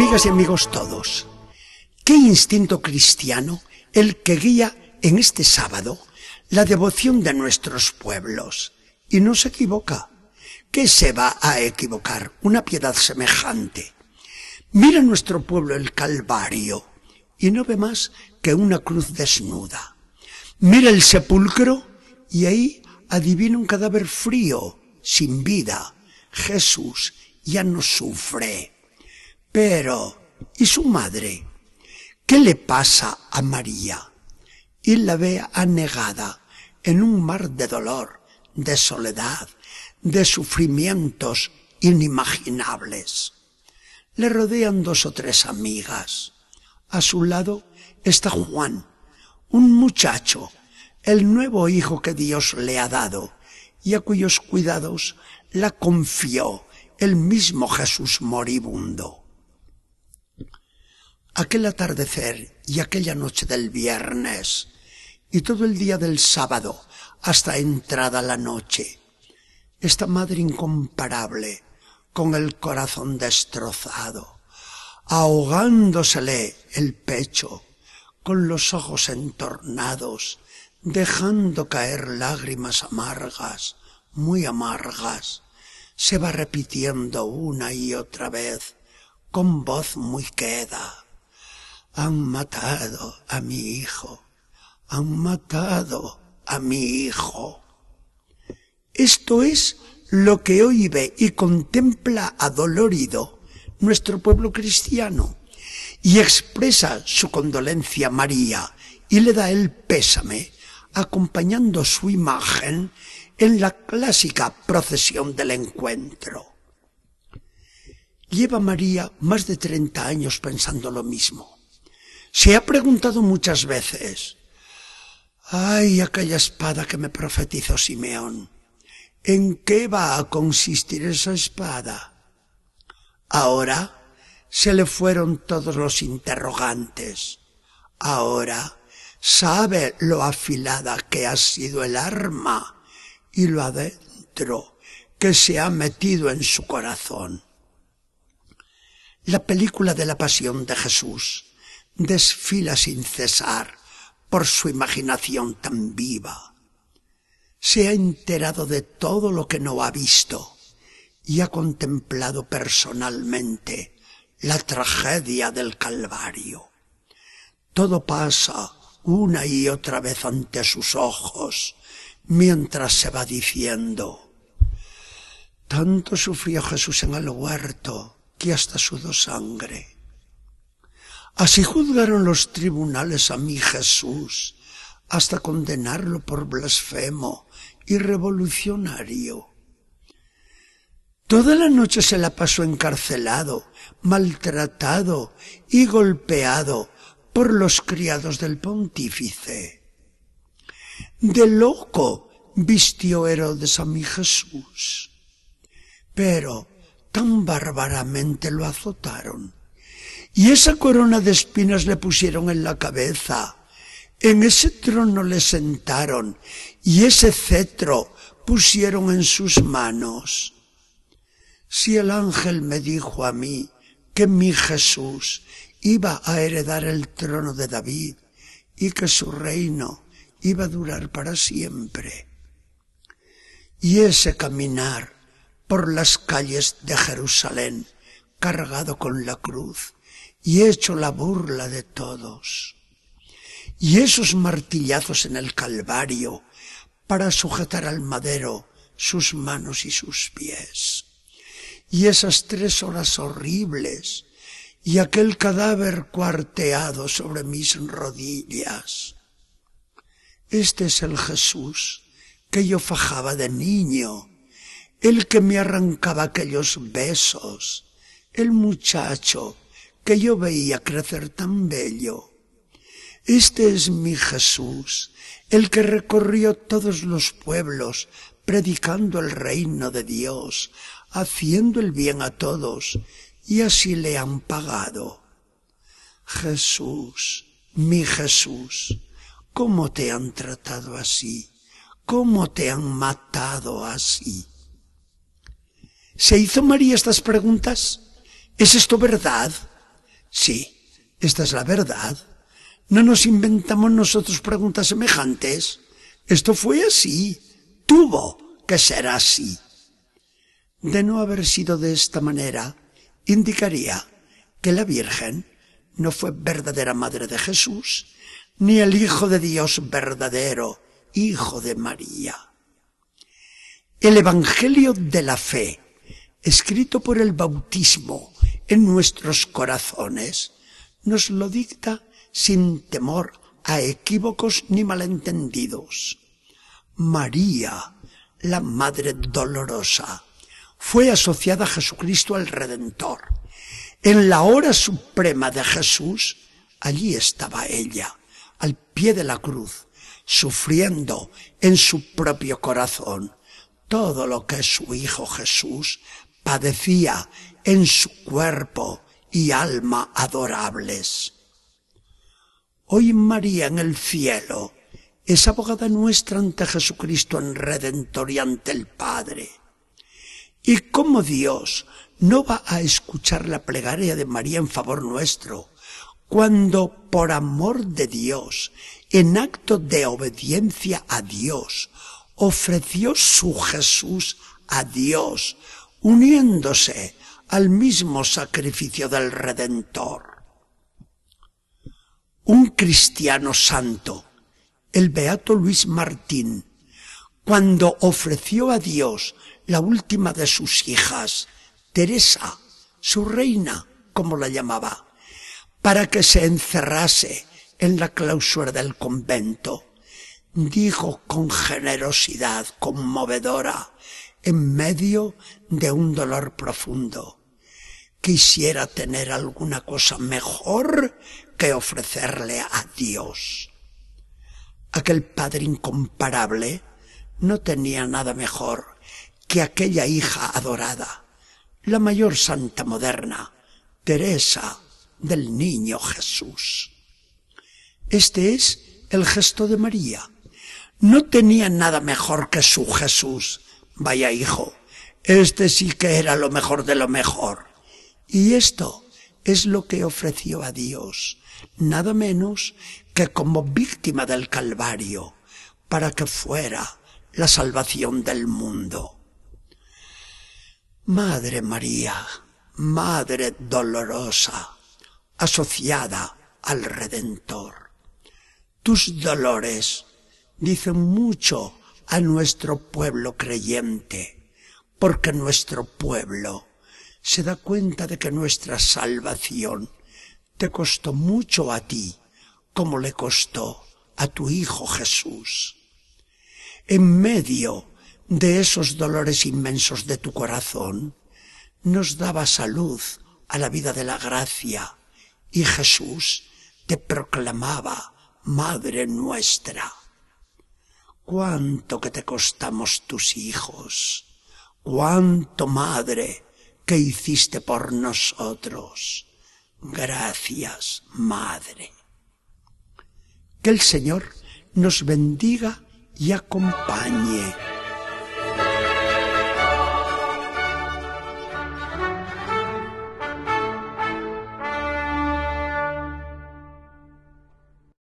Amigas y amigos todos, ¿qué instinto cristiano el que guía en este sábado la devoción de nuestros pueblos? Y no se equivoca. ¿Qué se va a equivocar? Una piedad semejante. Mira nuestro pueblo el Calvario y no ve más que una cruz desnuda. Mira el sepulcro y ahí adivina un cadáver frío, sin vida. Jesús ya no sufre. Pero, ¿y su madre? ¿Qué le pasa a María? Y la ve anegada en un mar de dolor, de soledad, de sufrimientos inimaginables. Le rodean dos o tres amigas. A su lado está Juan, un muchacho, el nuevo hijo que Dios le ha dado y a cuyos cuidados la confió el mismo Jesús moribundo. Aquel atardecer y aquella noche del viernes y todo el día del sábado hasta entrada la noche, esta madre incomparable con el corazón destrozado, ahogándosele el pecho, con los ojos entornados, dejando caer lágrimas amargas, muy amargas, se va repitiendo una y otra vez, con voz muy queda. Han matado a mi hijo, han matado a mi hijo. Esto es lo que hoy ve y contempla adolorido nuestro pueblo cristiano y expresa su condolencia a María y le da el pésame acompañando su imagen en la clásica procesión del encuentro. Lleva María más de treinta años pensando lo mismo. Se ha preguntado muchas veces, ay, aquella espada que me profetizó Simeón, ¿en qué va a consistir esa espada? Ahora se le fueron todos los interrogantes. Ahora sabe lo afilada que ha sido el arma y lo adentro que se ha metido en su corazón. La película de la pasión de Jesús desfila sin cesar por su imaginación tan viva. Se ha enterado de todo lo que no ha visto y ha contemplado personalmente la tragedia del Calvario. Todo pasa una y otra vez ante sus ojos, mientras se va diciendo, tanto sufrió Jesús en el huerto que hasta sudó sangre. Así juzgaron los tribunales a mi Jesús, hasta condenarlo por blasfemo y revolucionario. Toda la noche se la pasó encarcelado, maltratado y golpeado por los criados del pontífice. De loco vistió Herodes a mi Jesús. Pero tan bárbaramente lo azotaron. Y esa corona de espinas le pusieron en la cabeza. En ese trono le sentaron y ese cetro pusieron en sus manos. Si el ángel me dijo a mí que mi Jesús iba a heredar el trono de David y que su reino iba a durar para siempre. Y ese caminar por las calles de Jerusalén cargado con la cruz y hecho la burla de todos. Y esos martillazos en el Calvario para sujetar al madero sus manos y sus pies y esas tres horas horribles y aquel cadáver cuarteado sobre mis rodillas. Este es el Jesús que yo fajaba de niño, el que me arrancaba aquellos besos, el muchacho que yo veía crecer tan bello. Este es mi Jesús, el que recorrió todos los pueblos predicando el reino de Dios, haciendo el bien a todos, y así le han pagado. Jesús, mi Jesús, ¿cómo te han tratado así? ¿Cómo te han matado así? ¿Se hizo María estas preguntas? ¿Es esto verdad? Sí, esta es la verdad. No nos inventamos nosotros preguntas semejantes. Esto fue así. Tuvo que ser así. De no haber sido de esta manera, indicaría que la Virgen no fue verdadera madre de Jesús, ni el Hijo de Dios verdadero, Hijo de María. El Evangelio de la Fe, escrito por el bautismo en nuestros corazones, nos lo dicta sin temor a equívocos ni malentendidos. María, la Madre Dolorosa, fue asociada a Jesucristo el Redentor. En la hora suprema de Jesús, allí estaba ella, al pie de la cruz, sufriendo en su propio corazón todo lo que su Hijo Jesús padecía en su cuerpo y alma adorables. Hoy María en el cielo es abogada nuestra ante Jesucristo en Redentor y ante el Padre. Y como Dios no va a escuchar la plegaria de María en favor nuestro, cuando por amor de Dios, en acto de obediencia a Dios, ofreció su Jesús a Dios, uniéndose al mismo sacrificio del Redentor. Un cristiano santo, el beato Luis Martín, cuando ofreció a Dios la última de sus hijas, Teresa, su reina, como la llamaba, para que se encerrase en la clausura del convento, dijo con generosidad conmovedora, en medio de un dolor profundo, quisiera tener alguna cosa mejor que ofrecerle a Dios. Aquel padre incomparable no tenía nada mejor que aquella hija adorada, la mayor santa moderna, Teresa del Niño Jesús. Este es el gesto de María. No tenía nada mejor que su Jesús. Vaya hijo, este sí que era lo mejor de lo mejor. Y esto es lo que ofreció a Dios, nada menos que como víctima del Calvario, para que fuera la salvación del mundo. Madre María, Madre dolorosa, asociada al Redentor. Tus dolores dicen mucho a nuestro pueblo creyente, porque nuestro pueblo se da cuenta de que nuestra salvación te costó mucho a ti, como le costó a tu Hijo Jesús. En medio de esos dolores inmensos de tu corazón, nos daba salud a la vida de la gracia, y Jesús te proclamaba Madre nuestra. Cuánto que te costamos tus hijos, cuánto Madre que hiciste por nosotros. Gracias, Madre. Que el Señor nos bendiga y acompañe.